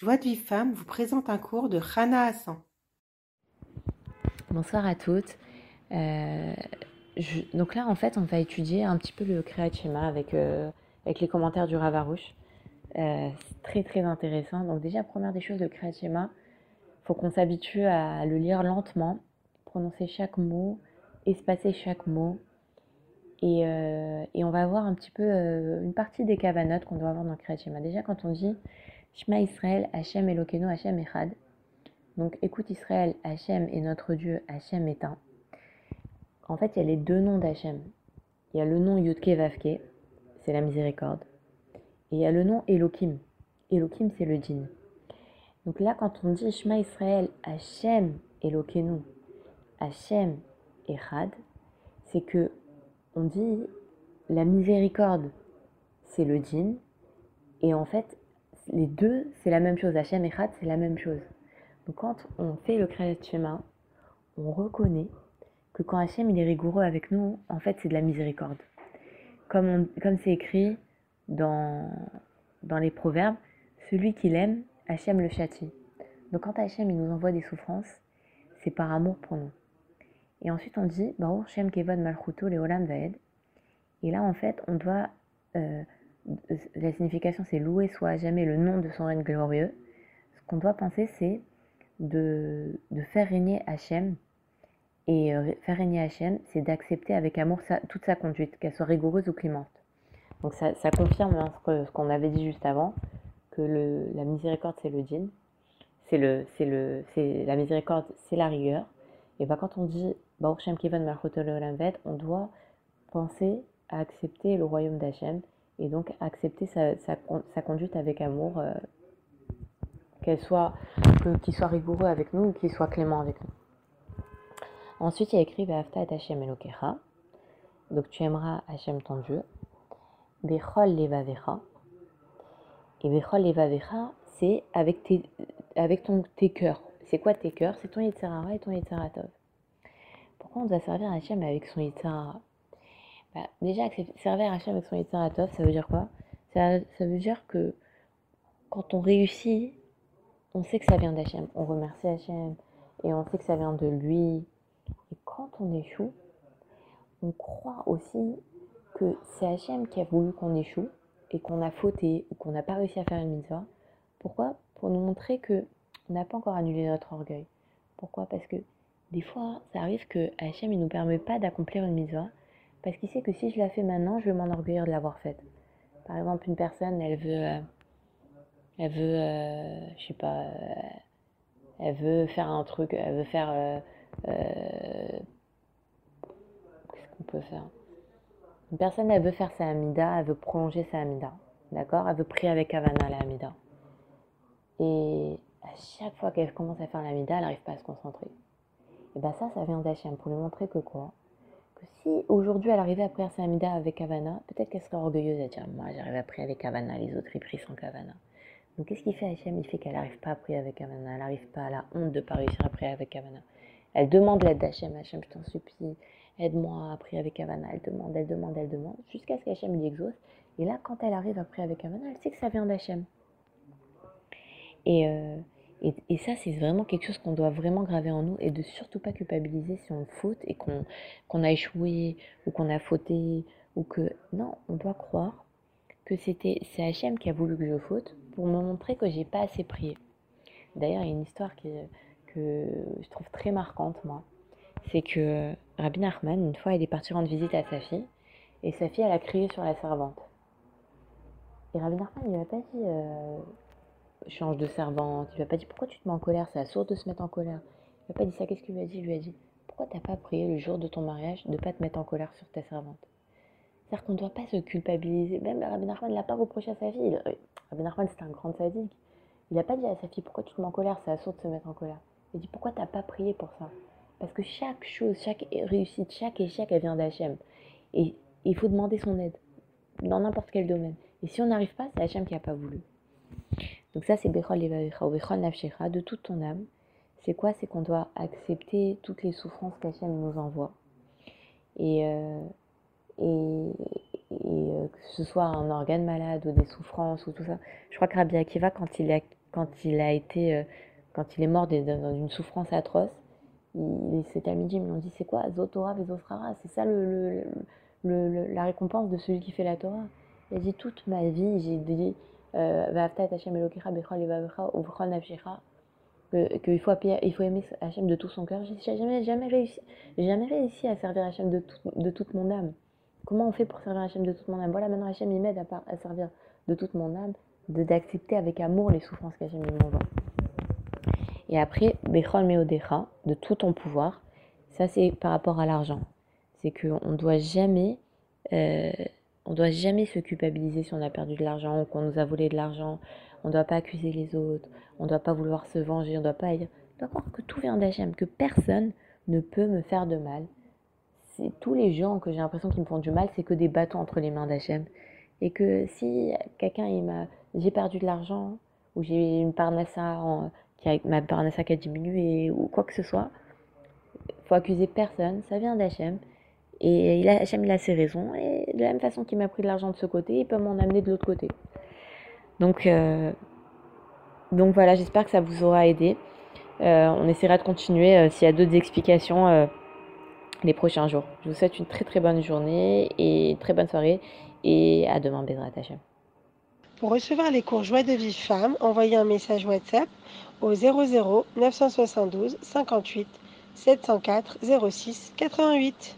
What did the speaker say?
Joie de vie femme vous présente un cours de Rana Hassan. Bonsoir à toutes. Euh, donc là, en fait, on va étudier un petit peu le Kriyat Shema avec, euh, avec les commentaires du Ravarouche. Euh, c'est très très intéressant. Donc déjà, première des choses, le Kriyat Shema, il faut qu'on s'habitue à le lire lentement, prononcer chaque mot, espacer chaque mot. Et, et on va voir un petit peu une partie des kavanotes qu'on doit avoir dans le Kriyat Shema. Déjà, quand on dit Shema Israël, Hachem Elokeinu, Hachem Echad. Donc écoute Israël, Hachem est notre Dieu, Hachem est un. En fait, il y a les deux noms d'Hachem. Il y a le nom Yudke Vavke, c'est la miséricorde. Et il y a le nom Elohim. Elohim, c'est le djinn. Donc là, quand on dit Shema Israël, Hachem Elokeinu, Hachem Echad, c'est que on dit la miséricorde, c'est le djinn. Et en fait, les deux, c'est la même chose. Hachem et Khat, c'est la même chose. Donc quand on fait le Kriyat Shema, on reconnaît que quand Hachem est rigoureux avec nous, en fait c'est de la miséricorde. Comme comme c'est écrit dans, dans les proverbes, celui qui l'aime, Hachem le châtie. Donc quand Hachem il nous envoie des souffrances, c'est par amour pour nous. Et ensuite on dit, Baruch Shem Kevod Malchuto Leolam Vaed. Et là en fait on doit euh, la signification c'est louer soit à jamais le nom de son règne glorieux. Ce qu'on doit penser c'est de, faire régner Hachem. Et euh, faire régner Hachem, c'est d'accepter avec amour toute sa conduite, qu'elle soit rigoureuse ou clémente. Donc ça, confirme hein, ce qu'on avait dit juste avant, que la miséricorde c'est le djinn, c'est le, c'est le, c'est la miséricorde c'est la rigueur. Et bah quand on dit Baruch Shem on doit penser à accepter le royaume d'Hachem et donc accepter sa, sa, conduite avec amour, euh, qu'elle soit, qu'il soit rigoureux avec nous ou qu'il soit clément avec nous. Ensuite, il y a écrit Ve'afta et Hashem Elokecha. Donc tu aimeras Hachem ton Dieu. Bechol levavecha. Et Bechol levavecha, c'est avec tes, avec ton, tes cœurs. C'est quoi tes cœurs? C'est ton Yitzhara et ton Yitzaratov. Pourquoi on doit servir Hachem avec son Yitzhara? Bah, déjà, servir Hachem avec son Yitzaratov, ça veut dire quoi? Ça, ça, veut dire que quand on réussit, on sait que ça vient d'Hachem. On remercie Hachem et on sait que ça vient de lui. Et quand on échoue, on croit aussi que c'est Hachem qui a voulu qu'on échoue et qu'on a fauté ou qu'on n'a pas réussi à faire une mitzvah. Pourquoi? Pour nous montrer que on n'a pas encore annulé notre orgueil. Pourquoi? Parce que des fois, ça arrive que Hachem ne nous permet pas d'accomplir une mitzvah parce qu'il sait que si je la fais maintenant, je vais m'enorgueillir de l'avoir faite. Par exemple, une personne, elle veut, euh, elle veut, euh, je sais pas, euh, elle veut faire un truc, elle veut faire, qu'est-ce qu'on peut faire? Une personne, elle veut faire sa Amida, elle veut prolonger sa Amida, d'accord? Elle veut prier avec Havana la Amida. Et à chaque fois qu'elle commence à faire l'Amida, elle n'arrive pas à se concentrer. Et bien ça, ça vient d'Hachem pour lui montrer que quoi? Si aujourd'hui elle arrivait à prier Samida avec Havana, peut-être qu'elle serait orgueilleuse à dire Moi j'arrive à prier avec Havana, les autres ils prient sans Havana. Donc qu'est-ce qu'il fait Hachem? Il fait qu'elle n'arrive pas à prier avec Havana, elle n'arrive pas à la honte de ne pas réussir à prier avec Havana. Elle demande l'aide d'Hachem, Hachem je t'en supplie, aide-moi à prier avec Havana. Elle demande, elle demande, elle demande, jusqu'à ce qu'Hachem lui exauce. Et là, quand elle arrive à prier avec Havana, elle sait que ça vient d'Hachem. Et. Euh, et, ça, c'est vraiment quelque chose qu'on doit vraiment graver en nous et de surtout pas culpabiliser si on faute et qu'on a échoué ou qu'on a fauté ou que non, on doit croire que c'était c'est Hachem qui a voulu que je faute pour me montrer que j'ai pas assez prié. D'ailleurs, il y a une histoire qui, que je trouve très marquante moi, c'est que Rabbi Nachman une fois il est parti rendre visite à sa fille et sa fille elle a crié sur la servante. Et Rabbi Nachman il lui a pas dit euh, change de servante. Il lui a pas dit pourquoi tu te mets en colère, c'est sourd de se mettre en colère. Il lui a pas dit ça, qu'est-ce qu'il lui a dit? Il lui a dit pourquoi t'as pas prié le jour de ton mariage de pas te mettre en colère sur ta servante? C'est-à-dire qu'on ne doit pas se culpabiliser. Même Rabbi Nachman ne l'a pas reproché à sa fille. Euh, Rabbi Nachman c'était un grand sadique. Il n'a pas dit à sa fille pourquoi tu te mets en colère, c'est sourd de se mettre en colère. Il a dit pourquoi t'as pas prié pour ça? Parce que chaque chose, chaque réussite, chaque échec, elle vient d'Hachem. Et il faut demander son aide dans n'importe quel domaine. Et si on n'arrive pas, c'est Hachem qui n'a pas voulu. Donc ça, c'est Bechol ou Bechol Nafshecha, de toute ton âme. C'est quoi? C'est qu'on doit accepter toutes les souffrances qu'Hachem nous envoie. Et, euh, et, et euh, que ce soit un organe malade ou des souffrances ou tout ça. Je crois que Rabbi Akiva, quand il, quand il a été, quand il est mort dans une souffrance atroce, il, ses talmidim lui ont dit c'est quoi? Zotora Vezofrara C'est ça le, le, la récompense de celui qui fait la Torah. Il a dit toute ma vie, j'ai dit qu'il faut, il faut aimer Hachem de tout son cœur. J'ai jamais, jamais, réussi, à servir Hachem de, toute mon âme. Comment on fait pour servir Hachem de toute mon âme? Voilà, maintenant Hachem il m'aide à, à, servir de toute mon âme, d'accepter avec amour les souffrances qu'Hachem m'envoie. Et après, Bechol Meodecha, de tout ton pouvoir, ça c'est par rapport à l'argent. C'est qu'on ne doit jamais, euh, on doit jamais se culpabiliser si on a perdu de l'argent ou qu'on nous a volé de l'argent. On ne doit pas accuser les autres, on ne doit pas vouloir se venger, on ne doit pas dire, croire que tout vient d'Hachem, que personne ne peut me faire de mal. C'est tous les gens que j'ai l'impression qu'ils me font du mal, c'est que des bâtons entre les mains d'Hachem. Et que si quelqu'un, m'a, j'ai perdu de l'argent, ou j'ai une parnassa qui a, ma qui a diminué ou quoi que ce soit, faut accuser personne, ça vient d'Hachem. Et il a, Hachem, il a ses raisons. Et de la même façon qu'il m'a pris de l'argent de ce côté, il peut m'en amener de l'autre côté. Donc, euh, donc voilà, j'espère que ça vous aura aidé. Euh, on essaiera de continuer euh, s'il y a d'autres explications les prochains jours. Je vous souhaite une très très bonne journée et très bonne soirée. Et à demain, Bézrat Hachem. Pour recevoir les cours Joie de Vie Femme, envoyez un message WhatsApp au 00 972 58 704 06 88.